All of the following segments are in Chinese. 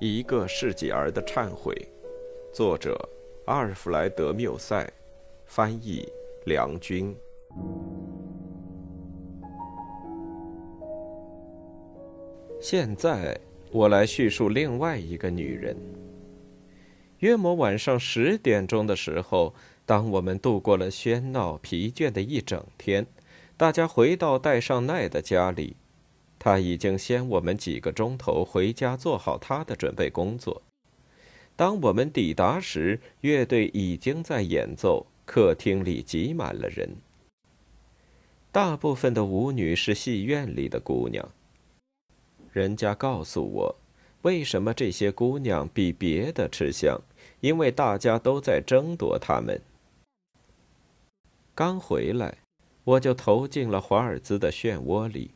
一个世纪儿的忏悔，作者阿尔弗莱德·缪塞，翻译梁军。现在我来叙述另外一个女人。约莫晚上十点钟的时候，当我们度过了喧闹疲倦的一整天，大家回到戴尚奈的家里。他已经先我们几个钟头回家，做好他的准备工作。当我们抵达时，乐队已经在演奏，客厅里挤满了人。大部分的舞女是戏院里的姑娘。人家告诉我，为什么这些姑娘比别的吃香，因为大家都在争夺她们。刚回来，我就投进了华尔兹的漩涡里。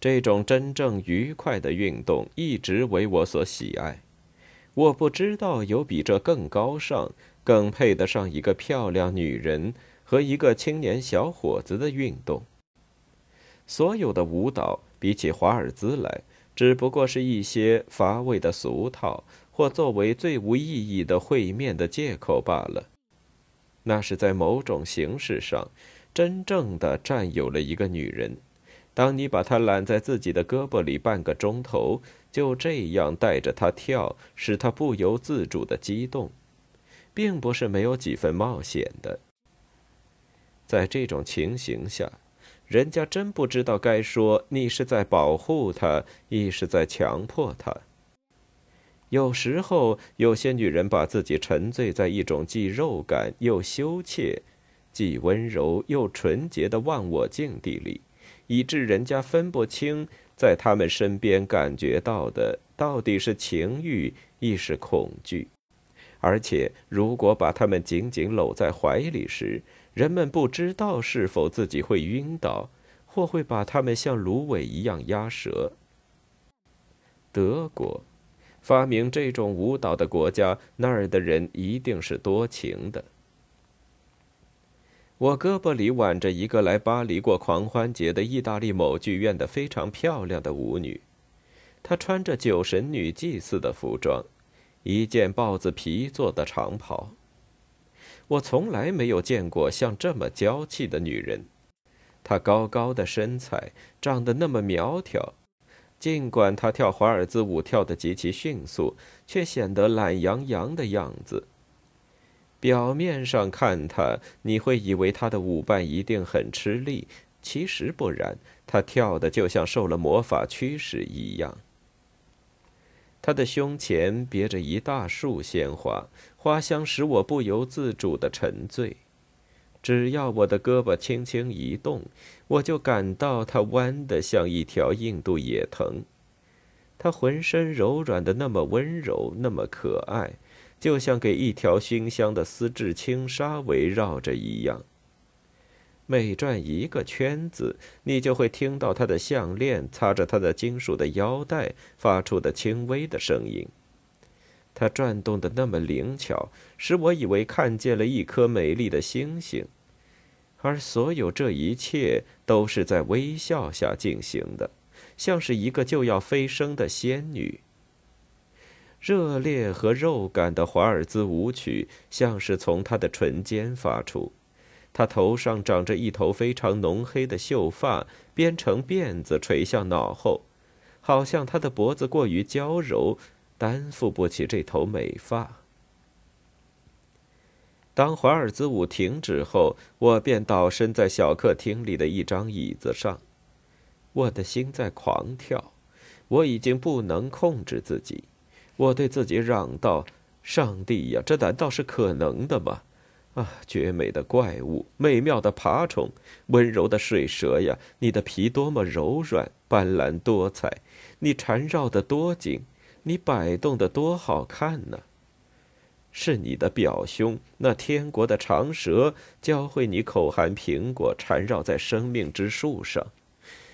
这种真正愉快的运动一直为我所喜爱。我不知道有比这更高尚、更配得上一个漂亮女人和一个青年小伙子的运动。所有的舞蹈比起华尔兹来，只不过是一些乏味的俗套，或作为最无意义的会面的借口罢了。那是在某种形式上，真正的占有了一个女人。当你把她揽在自己的胳膊里半个钟头，就这样带着她跳，使她不由自主的激动，并不是没有几分冒险的。在这种情形下，人家真不知道该说你是在保护她，亦是在强迫她。有时候，有些女人把自己沉醉在一种既肉感又羞怯、既温柔又纯洁的忘我境地里。以致人家分不清，在他们身边感觉到的到底是情欲，亦是恐惧。而且，如果把他们紧紧搂在怀里时，人们不知道是否自己会晕倒，或会把他们像芦苇一样压折。德国，发明这种舞蹈的国家，那儿的人一定是多情的。我胳膊里挽着一个来巴黎过狂欢节的意大利某剧院的非常漂亮的舞女，她穿着酒神女祭祀的服装，一件豹子皮做的长袍。我从来没有见过像这么娇气的女人，她高高的身材，长得那么苗条，尽管她跳华尔兹舞跳得极其迅速，却显得懒洋洋的样子。表面上看他，你会以为他的舞伴一定很吃力，其实不然，他跳的就像受了魔法驱使一样。他的胸前别着一大束鲜花，花香使我不由自主的沉醉。只要我的胳膊轻轻一动，我就感到它弯得像一条印度野藤。它浑身柔软的那么温柔，那么可爱。就像给一条熏香的丝质轻纱围绕着一样。每转一个圈子，你就会听到他的项链擦着他的金属的腰带发出的轻微的声音。它转动的那么灵巧，使我以为看见了一颗美丽的星星。而所有这一切都是在微笑下进行的，像是一个就要飞升的仙女。热烈和肉感的华尔兹舞曲，像是从他的唇间发出。他头上长着一头非常浓黑的秀发，编成辫子垂向脑后，好像他的脖子过于娇柔，担负不起这头美发。当华尔兹舞停止后，我便倒身在小客厅里的一张椅子上，我的心在狂跳，我已经不能控制自己。我对自己嚷道：“上帝呀，这难道是可能的吗？啊，绝美的怪物，美妙的爬虫，温柔的水蛇呀！你的皮多么柔软，斑斓多彩，你缠绕的多紧，你摆动的多好看呢！是你的表兄那天国的长蛇教会你口含苹果，缠绕在生命之树上，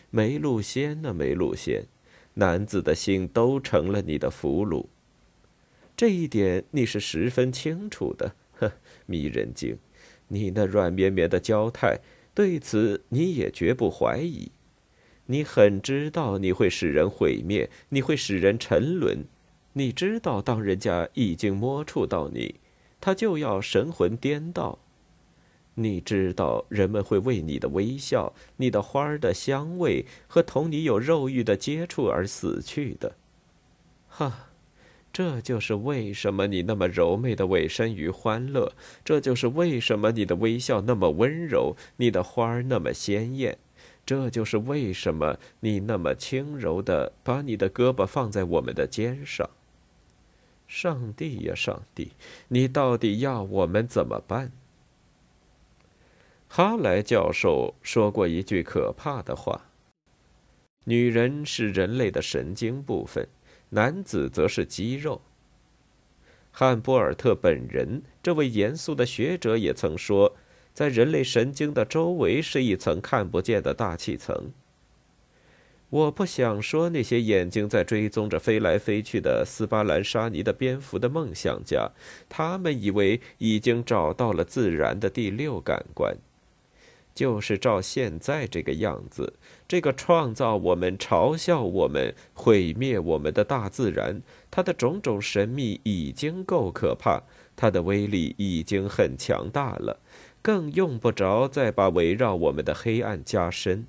梅露仙呢，梅露仙。”男子的心都成了你的俘虏，这一点你是十分清楚的。呵，迷人精，你那软绵绵的娇态，对此你也绝不怀疑。你很知道你会使人毁灭，你会使人沉沦，你知道，当人家已经摸触到你，他就要神魂颠倒。你知道，人们会为你的微笑、你的花儿的香味和同你有肉欲的接触而死去的。哈，这就是为什么你那么柔媚的委身于欢乐，这就是为什么你的微笑那么温柔，你的花儿那么鲜艳。这就是为什么你那么轻柔的把你的胳膊放在我们的肩上。上帝呀，上帝，你到底要我们怎么办？哈莱教授说过一句可怕的话：“女人是人类的神经部分，男子则是肌肉。”汉波尔特本人，这位严肃的学者也曾说，在人类神经的周围是一层看不见的大气层。我不想说那些眼睛在追踪着飞来飞去的斯巴兰沙尼的蝙蝠的梦想家，他们以为已经找到了自然的第六感官。就是照现在这个样子，这个创造我们、嘲笑我们、毁灭我们的大自然，它的种种神秘已经够可怕，它的威力已经很强大了，更用不着再把围绕我们的黑暗加深。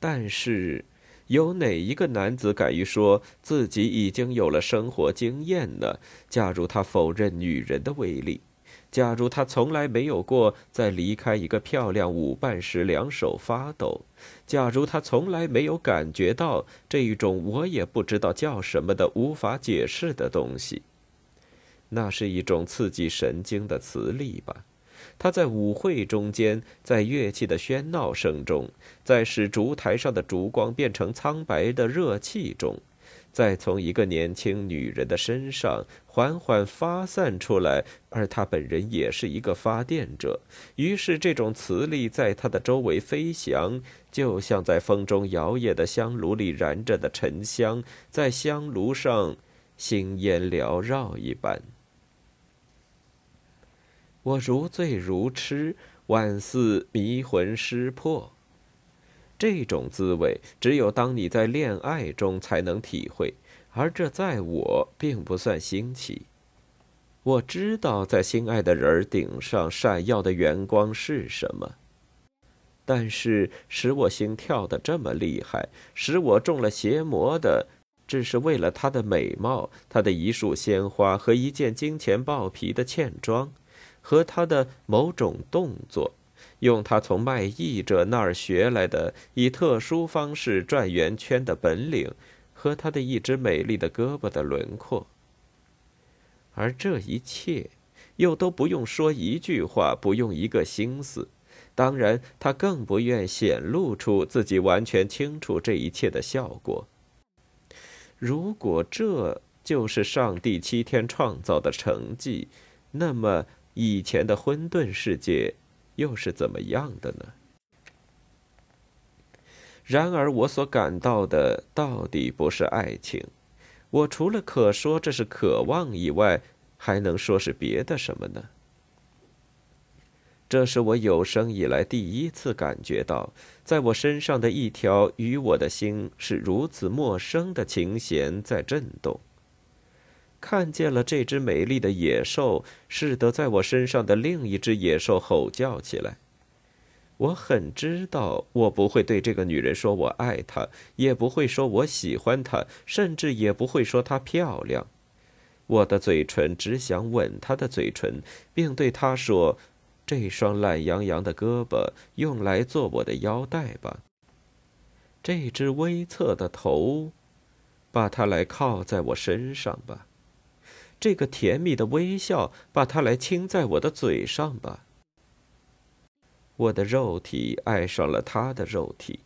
但是，有哪一个男子敢于说自己已经有了生活经验呢？假如他否认女人的威力，假如他从来没有过在离开一个漂亮舞伴时两手发抖，假如他从来没有感觉到这一种我也不知道叫什么的无法解释的东西，那是一种刺激神经的磁力吧。他在舞会中间，在乐器的喧闹声中，在使烛台上的烛光变成苍白的热气中，再从一个年轻女人的身上缓缓发散出来，而他本人也是一个发电者。于是，这种磁力在他的周围飞翔，就像在风中摇曳的香炉里燃着的沉香，在香炉上星烟缭绕一般。我如醉如痴，宛似迷魂失魄。这种滋味，只有当你在恋爱中才能体会，而这在我并不算新奇。我知道在心爱的人儿顶上闪耀的圆光是什么，但是使我心跳得这么厉害，使我中了邪魔的，只是为了她的美貌，她的一束鲜花和一件金钱豹皮的茜装。和她的某种动作，用他从卖艺者那儿学来的以特殊方式转圆圈的本领，和他的一只美丽的胳膊的轮廓。而这一切，又都不用说一句话，不用一个心思。当然，他更不愿显露出自己完全清楚这一切的效果。如果这就是上帝七天创造的成绩，那么。以前的混沌世界，又是怎么样的呢？然而，我所感到的到底不是爱情。我除了可说这是渴望以外，还能说是别的什么呢？这是我有生以来第一次感觉到，在我身上的一条与我的心是如此陌生的琴弦在震动。看见了这只美丽的野兽，使得在我身上的另一只野兽吼叫起来。我很知道，我不会对这个女人说我爱她，也不会说我喜欢她，甚至也不会说她漂亮。我的嘴唇只想吻她的嘴唇，并对她说：“这双懒洋洋的胳膊用来做我的腰带吧。这只微侧的头，把它来靠在我身上吧。”这个甜蜜的微笑，把它来亲在我的嘴上吧。我的肉体爱上了他的肉体，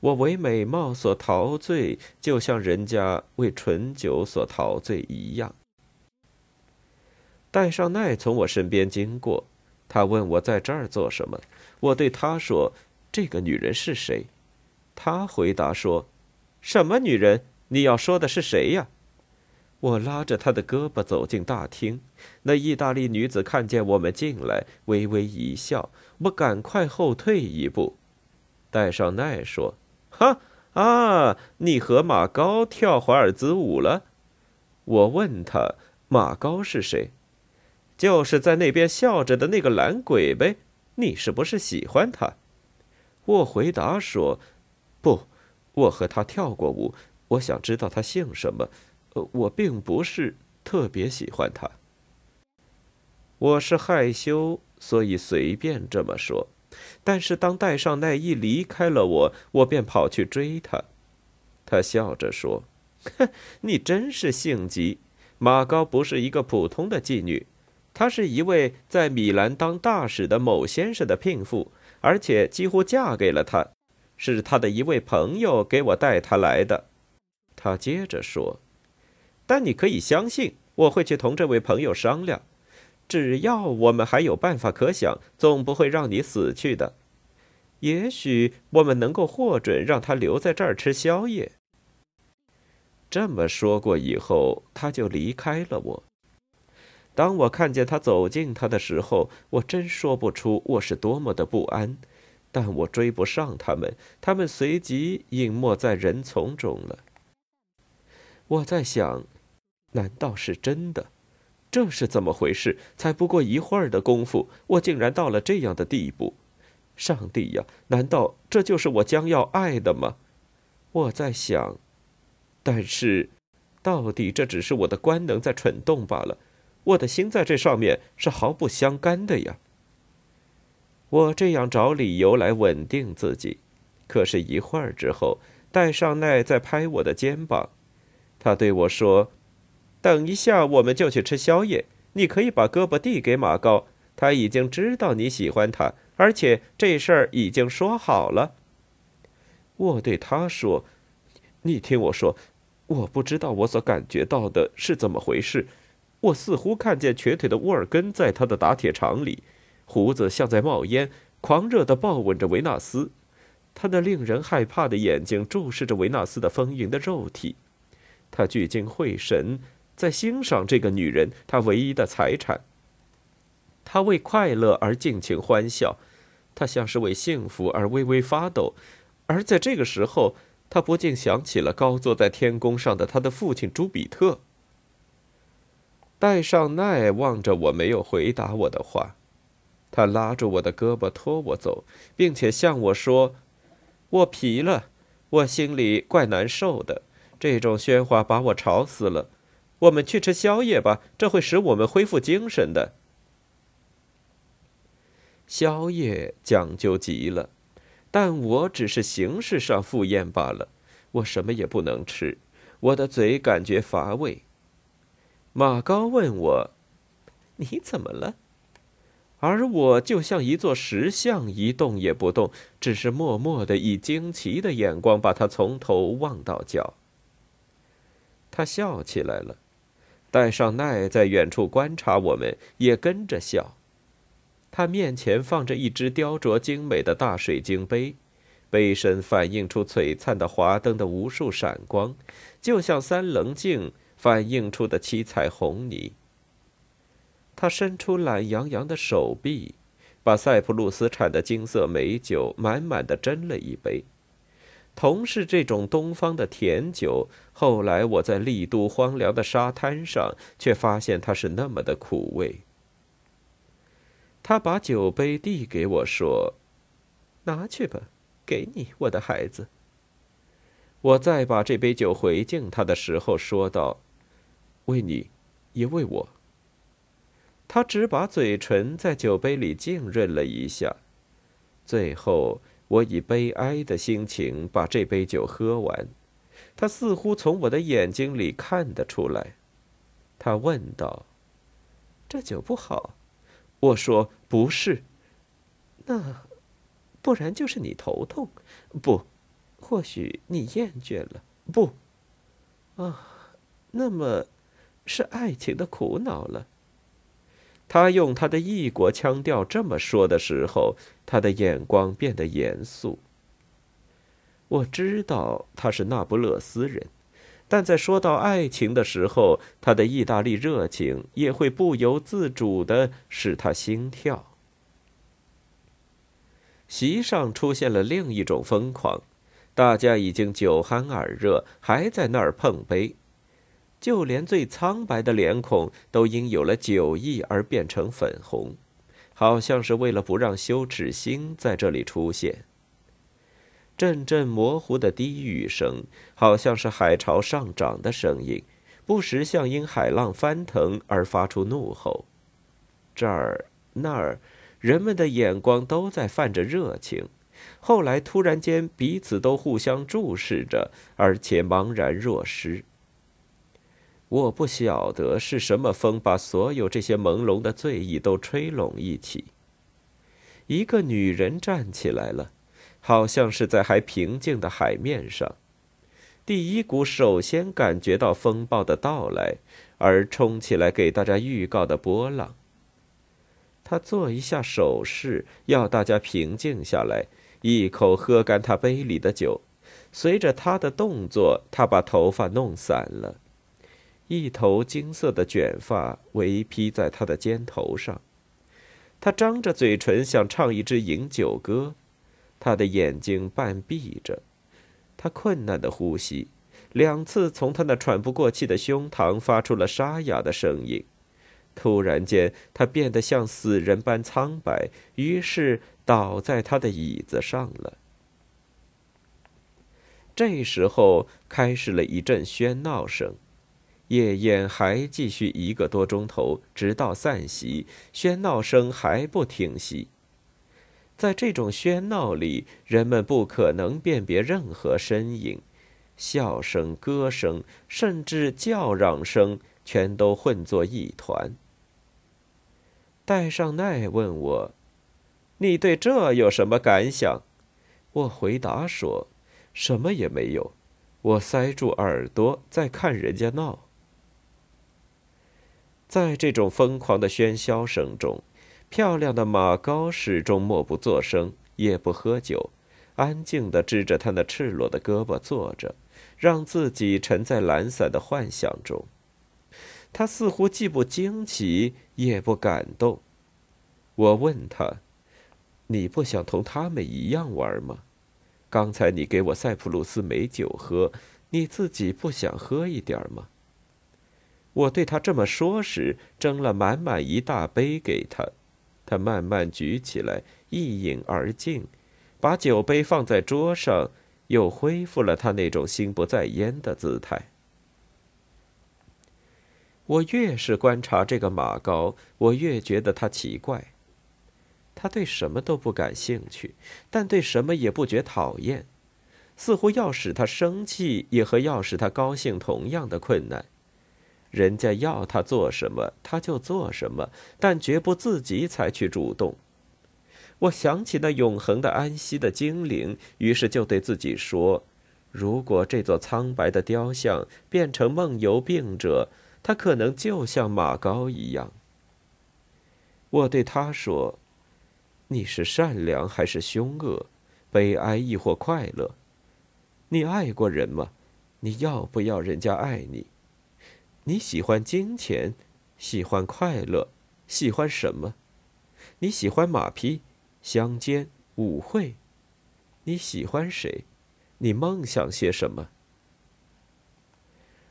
我为美貌所陶醉，就像人家为醇酒所陶醉一样。戴尚奈从我身边经过，他问我在这儿做什么。我对他说：“这个女人是谁？”他回答说：“什么女人？你要说的是谁呀？”我拉着他的胳膊走进大厅，那意大利女子看见我们进来，微微一笑。我赶快后退一步。戴上奈说：“哈，啊，你和马高跳华尔兹舞了？我问他，马高是谁？就是在那边笑着的那个懒鬼呗。你是不是喜欢他？我回答说，不，我和他跳过舞。我想知道他姓什么。我并不是特别喜欢他。我是害羞，所以随便这么说。但是当戴上奈一离开了我，我便跑去追他。他笑着说：“哼，你真是性急。马高不是一个普通的妓女，她是一位在米兰当大使的某先生的聘妇，而且几乎嫁给了他。是他的一位朋友给我带她来的。”他接着说：“但你可以相信，我会去同这位朋友商量。”只要我们还有办法可想，总不会让你死去的。也许我们能够获准让他留在这儿吃宵夜。这么说过以后，他就离开了我。当我看见他走近他的时候，我真说不出我是多么的不安。但我追不上他们，他们随即隐没在人丛中了。我在想，难道是真的？这是怎么回事？才不过一会儿的功夫，我竟然到了这样的地步！上帝呀，难道这就是我将要爱的吗？我在想，但是，到底这只是我的官能在蠢动罢了。我的心在这上面是毫不相干的呀。我这样找理由来稳定自己，可是，一会儿之后，戴尚奈在拍我的肩膀，他对我说。等一下，我们就去吃宵夜。你可以把胳膊递给马高，他已经知道你喜欢他，而且这事儿已经说好了。我对他说：“你听我说，我不知道我所感觉到的是怎么回事。我似乎看见瘸腿的沃尔根在他的打铁厂里，胡子像在冒烟，狂热地抱吻着维纳斯，他那令人害怕的眼睛注视着维纳斯的丰盈的肉体，他聚精会神。”在欣赏这个女人，他唯一的财产。他为快乐而尽情欢笑，他像是为幸福而微微发抖。而在这个时候，他不禁想起了高坐在天宫上的他的父亲朱比特。戴尚奈望着我，没有回答我的话。他拉住我的胳膊，拖我走，并且向我说：“我疲了，我心里怪难受的。这种喧哗把我吵死了。”我们去吃宵夜吧，这会使我们恢复精神的。宵夜讲究极了，但我只是形式上赴宴罢了。我什么也不能吃，我的嘴感觉乏味。马高问我：“你怎么了？”而我就像一座石像，一动也不动，只是默默的以惊奇的眼光把他从头望到脚。他笑起来了。戴尚奈在远处观察我们，也跟着笑。他面前放着一只雕琢精美的大水晶杯，杯身反映出璀璨的华灯的无数闪光，就像三棱镜反映出的七彩虹泥。他伸出懒洋洋的手臂，把塞浦路斯产的金色美酒满满的斟了一杯。同是这种东方的甜酒，后来我在丽都荒凉的沙滩上，却发现它是那么的苦味。他把酒杯递给我说：“拿去吧，给你，我的孩子。”我再把这杯酒回敬他的时候，说道：“为你，也为我。”他只把嘴唇在酒杯里浸润了一下，最后。我以悲哀的心情把这杯酒喝完，他似乎从我的眼睛里看得出来。他问道：“这酒不好？”我说：“不是。”那，不然就是你头痛？不，或许你厌倦了？不，啊，那么，是爱情的苦恼了。他用他的异国腔调这么说的时候，他的眼光变得严肃。我知道他是那不勒斯人，但在说到爱情的时候，他的意大利热情也会不由自主的使他心跳。席上出现了另一种疯狂，大家已经酒酣耳热，还在那儿碰杯，就连最苍白的脸孔都因有了酒意而变成粉红，好像是为了不让羞耻心在这里出现。阵阵模糊的低语声，好像是海潮上涨的声音，不时像因海浪翻腾而发出怒吼。这儿那儿，人们的眼光都在泛着热情。后来突然间，彼此都互相注视着，而且茫然若失。我不晓得是什么风把所有这些朦胧的醉意都吹拢一起。一个女人站起来了。好像是在还平静的海面上，第一股首先感觉到风暴的到来而冲起来给大家预告的波浪。他做一下手势，要大家平静下来，一口喝干他杯里的酒。随着他的动作，他把头发弄散了，一头金色的卷发围披在他的肩头上。他张着嘴唇，想唱一支饮酒歌。他的眼睛半闭着，他困难的呼吸，两次从他那喘不过气的胸膛发出了沙哑的声音。突然间，他变得像死人般苍白，于是倒在他的椅子上了。这时候开始了一阵喧闹声，夜宴还继续一个多钟头，直到散席，喧闹声还不停息。在这种喧闹里，人们不可能辨别任何身影，笑声、歌声，甚至叫嚷声，全都混作一团。戴尚奈问我：“你对这有什么感想？”我回答说：“什么也没有。”我塞住耳朵在看人家闹。在这种疯狂的喧嚣声中。漂亮的马高始终默不作声，也不喝酒，安静地支着他那赤裸的胳膊坐着，让自己沉在懒散的幻想中。他似乎既不惊奇，也不感动。我问他：“你不想同他们一样玩吗？刚才你给我塞浦路斯美酒喝，你自己不想喝一点吗？”我对他这么说时，斟了满满一大杯给他。他慢慢举起来，一饮而尽，把酒杯放在桌上，又恢复了他那种心不在焉的姿态。我越是观察这个马高，我越觉得他奇怪。他对什么都不感兴趣，但对什么也不觉讨厌，似乎要使他生气，也和要使他高兴同样的困难。人家要他做什么，他就做什么，但绝不自己采取主动。我想起那永恒的安息的精灵，于是就对自己说：如果这座苍白的雕像变成梦游病者，他可能就像马高一样。我对他说：“你是善良还是凶恶？悲哀亦或快乐？你爱过人吗？你要不要人家爱你？”你喜欢金钱，喜欢快乐，喜欢什么？你喜欢马匹、乡间、舞会？你喜欢谁？你梦想些什么？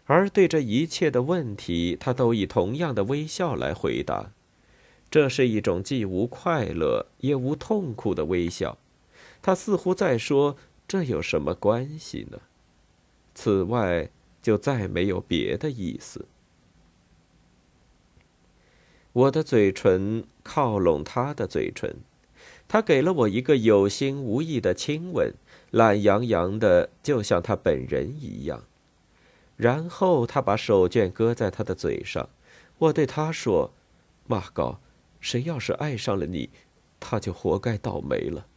而对这一切的问题，他都以同样的微笑来回答。这是一种既无快乐也无痛苦的微笑。他似乎在说：“这有什么关系呢？”此外。就再没有别的意思。我的嘴唇靠拢他的嘴唇，他给了我一个有心无意的亲吻，懒洋洋的，就像他本人一样。然后他把手绢搁在他的嘴上。我对他说：“马高，谁要是爱上了你，他就活该倒霉了。”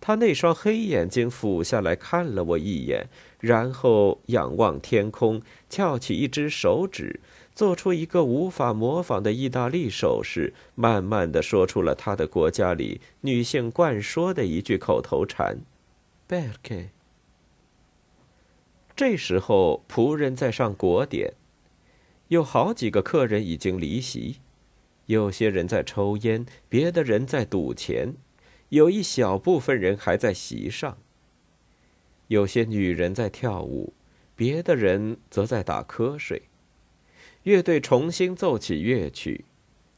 他那双黑眼睛俯下来看了我一眼，然后仰望天空，翘起一只手指，做出一个无法模仿的意大利手势，慢慢的说出了他的国家里女性惯说的一句口头禅 b e r k e 这时候，仆人在上国典，有好几个客人已经离席，有些人在抽烟，别的人在赌钱。有一小部分人还在席上，有些女人在跳舞，别的人则在打瞌睡。乐队重新奏起乐曲，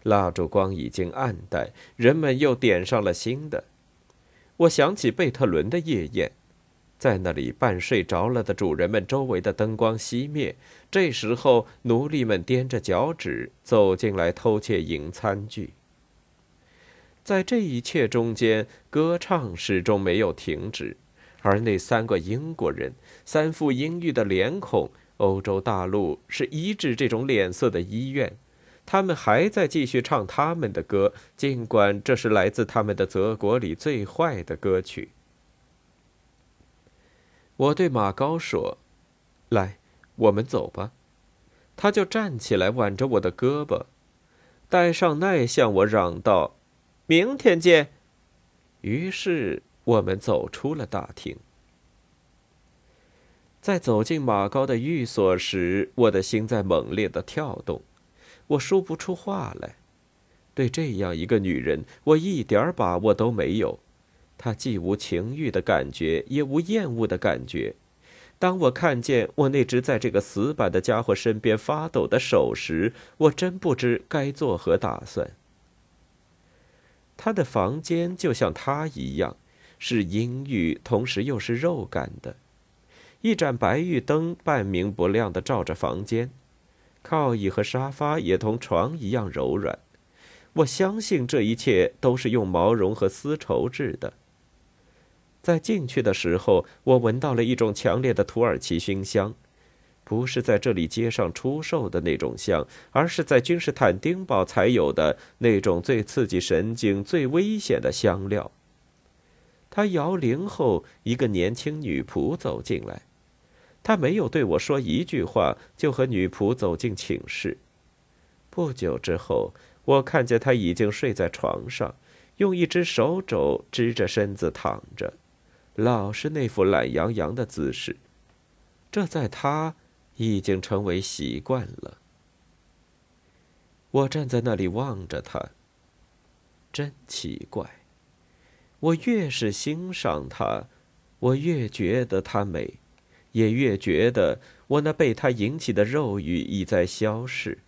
蜡烛光已经暗淡，人们又点上了新的。我想起贝特伦的夜宴，在那里半睡着了的主人们周围的灯光熄灭，这时候奴隶们踮着脚趾走进来偷窃银餐具。在这一切中间，歌唱始终没有停止，而那三个英国人，三副阴郁的脸孔，欧洲大陆是医治这种脸色的医院，他们还在继续唱他们的歌，尽管这是来自他们的泽国里最坏的歌曲。我对马高说：“来，我们走吧。”他就站起来，挽着我的胳膊，戴上奈向我嚷道。明天见。于是我们走出了大厅。在走进马高的寓所时，我的心在猛烈的跳动，我说不出话来。对这样一个女人，我一点把握都没有。她既无情欲的感觉，也无厌恶的感觉。当我看见我那只在这个死板的家伙身边发抖的手时，我真不知该作何打算。他的房间就像他一样，是阴郁，同时又是肉感的。一盏白玉灯半明不亮的照着房间，靠椅和沙发也同床一样柔软。我相信这一切都是用毛绒和丝绸制的。在进去的时候，我闻到了一种强烈的土耳其熏香。不是在这里街上出售的那种香，而是在君士坦丁堡才有的那种最刺激神经、最危险的香料。他摇铃后，一个年轻女仆走进来，他没有对我说一句话，就和女仆走进寝室。不久之后，我看见他已经睡在床上，用一只手肘支着身子躺着，老是那副懒洋洋的姿势。这在他。已经成为习惯了。我站在那里望着她，真奇怪。我越是欣赏她，我越觉得她美，也越觉得我那被她引起的肉欲已在消逝。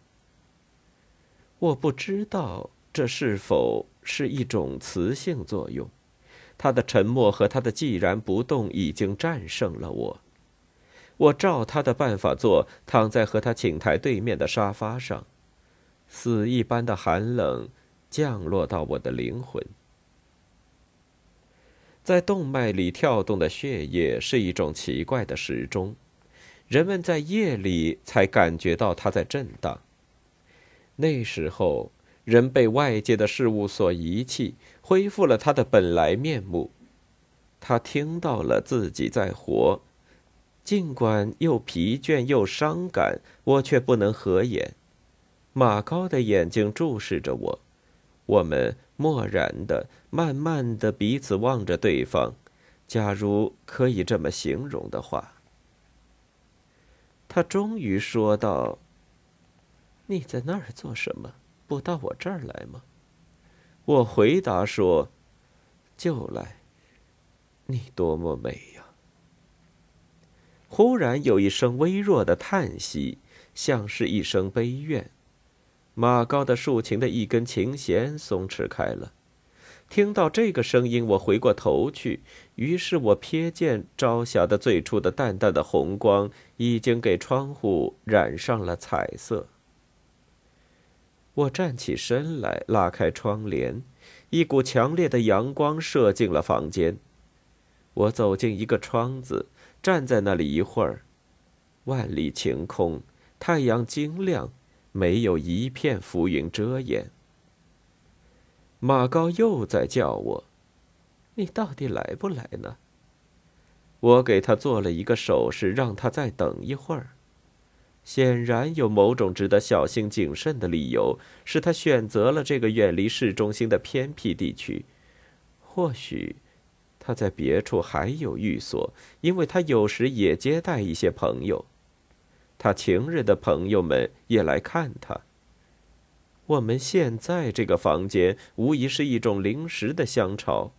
我不知道这是否是一种雌性作用，她的沉默和她的寂然不动已经战胜了我。我照他的办法做，躺在和他寝台对面的沙发上，死一般的寒冷降落到我的灵魂。在动脉里跳动的血液是一种奇怪的时钟，人们在夜里才感觉到它在震荡。那时候，人被外界的事物所遗弃，恢复了他的本来面目。他听到了自己在活。尽管又疲倦又伤感，我却不能合眼。马高的眼睛注视着我，我们漠然的、慢慢的彼此望着对方。假如可以这么形容的话，他终于说道：“你在那儿做什么？不到我这儿来吗？”我回答说：“就来。你多么美！”忽然有一声微弱的叹息，像是一声悲怨。马高的竖琴的一根琴弦松弛开了。听到这个声音，我回过头去，于是我瞥见朝霞的最初的淡淡的红光已经给窗户染上了彩色。我站起身来，拉开窗帘，一股强烈的阳光射进了房间。我走进一个窗子。站在那里一会儿，万里晴空，太阳晶亮，没有一片浮云遮掩。马高又在叫我：“你到底来不来呢？”我给他做了一个手势，让他再等一会儿。显然有某种值得小心谨慎的理由，使他选择了这个远离市中心的偏僻地区。或许。他在别处还有寓所，因为他有时也接待一些朋友，他情人的朋友们也来看他。我们现在这个房间无疑是一种临时的乡巢，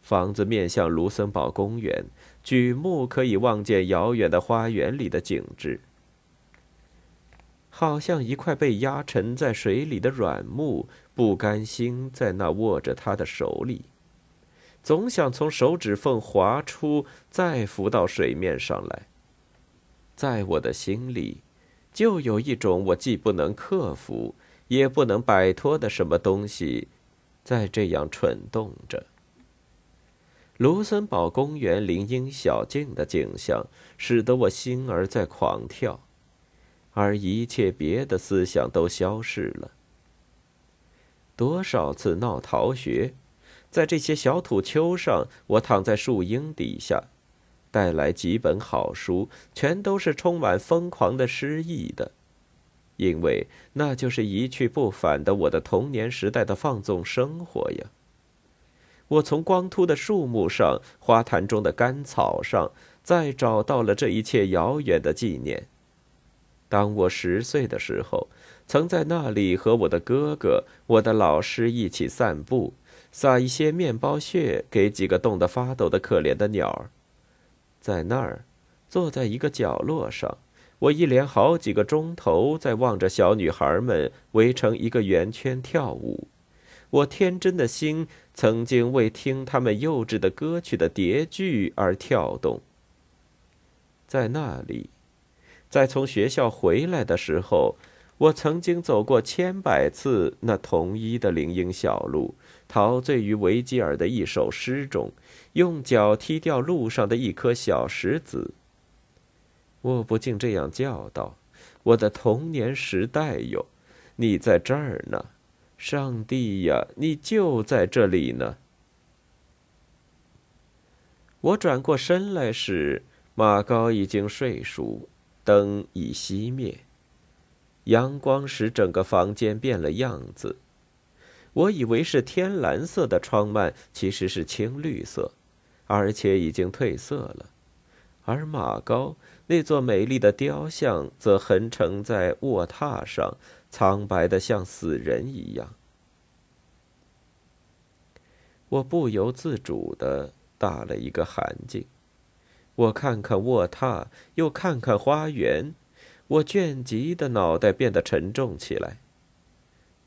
房子面向卢森堡公园，举目可以望见遥远的花园里的景致，好像一块被压沉在水里的软木，不甘心在那握着他的手里，总想从手指缝滑出，再浮到水面上来。在我的心里，就有一种我既不能克服，也不能摆脱的什么东西，在这样蠢动着。卢森堡公园林荫小径的景象，使得我心儿在狂跳，而一切别的思想都消失了。多少次闹逃学，在这些小土丘上，我躺在树荫底下，带来几本好书，全都是充满疯狂的诗意的，因为那就是一去不返的我的童年时代的放纵生活呀。我从光秃的树木上、花坛中的干草上，再找到了这一切遥远的纪念。当我十岁的时候，曾在那里和我的哥哥、我的老师一起散步，撒一些面包屑给几个冻得发抖的可怜的鸟儿。在那儿，坐在一个角落上，我一连好几个钟头在望着小女孩们围成一个圆圈跳舞。我天真的心曾经为听他们幼稚的歌曲的叠句而跳动。在那里，在从学校回来的时候，我曾经走过千百次那同一的林荫小路，陶醉于维吉尔的一首诗中，用脚踢掉路上的一颗小石子。我不禁这样叫道：“我的童年时代哟，你在这儿呢！”上帝呀，你就在这里呢！我转过身来时，马高已经睡熟，灯已熄灭，阳光使整个房间变了样子。我以为是天蓝色的窗幔，其实是青绿色，而且已经褪色了。而马高那座美丽的雕像则横呈在卧榻上。苍白的像死人一样，我不由自主的打了一个寒噤。我看看卧榻，又看看花园，我倦极的脑袋变得沉重起来。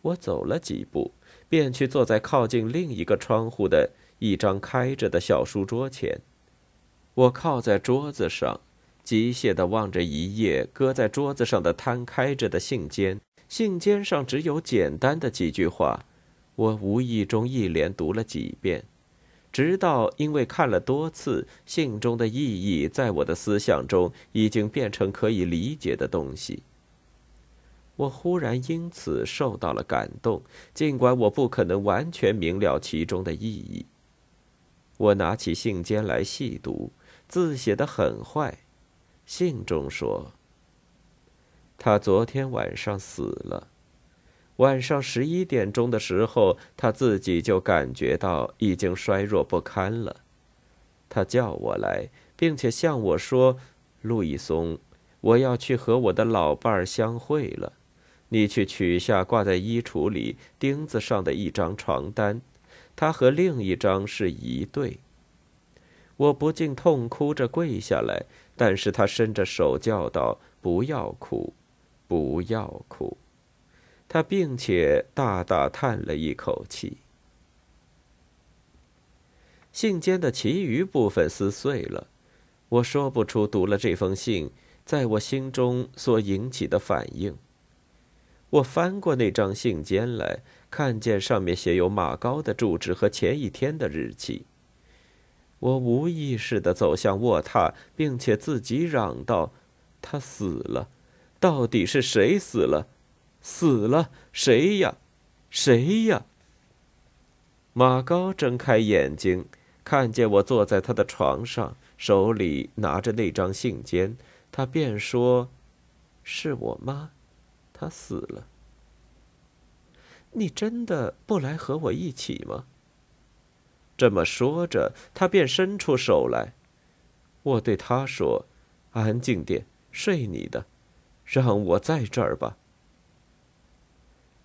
我走了几步，便去坐在靠近另一个窗户的一张开着的小书桌前。我靠在桌子上，机械的望着一页搁在桌子上的摊开着的信笺。信笺上只有简单的几句话，我无意中一连读了几遍，直到因为看了多次，信中的意义在我的思想中已经变成可以理解的东西。我忽然因此受到了感动，尽管我不可能完全明了其中的意义。我拿起信笺来细读，字写得很坏，信中说。他昨天晚上死了。晚上十一点钟的时候，他自己就感觉到已经衰弱不堪了。他叫我来，并且向我说：“路易松，我要去和我的老伴儿相会了。你去取下挂在衣橱里钉子上的一张床单，它和另一张是一对。”我不禁痛哭着跪下来，但是他伸着手叫道：“不要哭。”不要哭，他并且大大叹了一口气。信笺的其余部分撕碎了，我说不出读了这封信在我心中所引起的反应。我翻过那张信笺来，看见上面写有马高的住址和前一天的日期。我无意识的走向卧榻，并且自己嚷道：“他死了。”到底是谁死了？死了谁呀？谁呀？马高睁开眼睛，看见我坐在他的床上，手里拿着那张信笺，他便说：“是我妈，他死了。”你真的不来和我一起吗？这么说着，他便伸出手来。我对他说：“安静点，睡你的。”让我在这儿吧。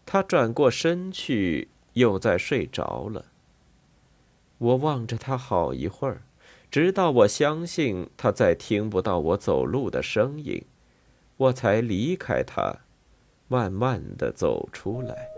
他转过身去，又在睡着了。我望着他好一会儿，直到我相信他再听不到我走路的声音，我才离开他，慢慢的走出来。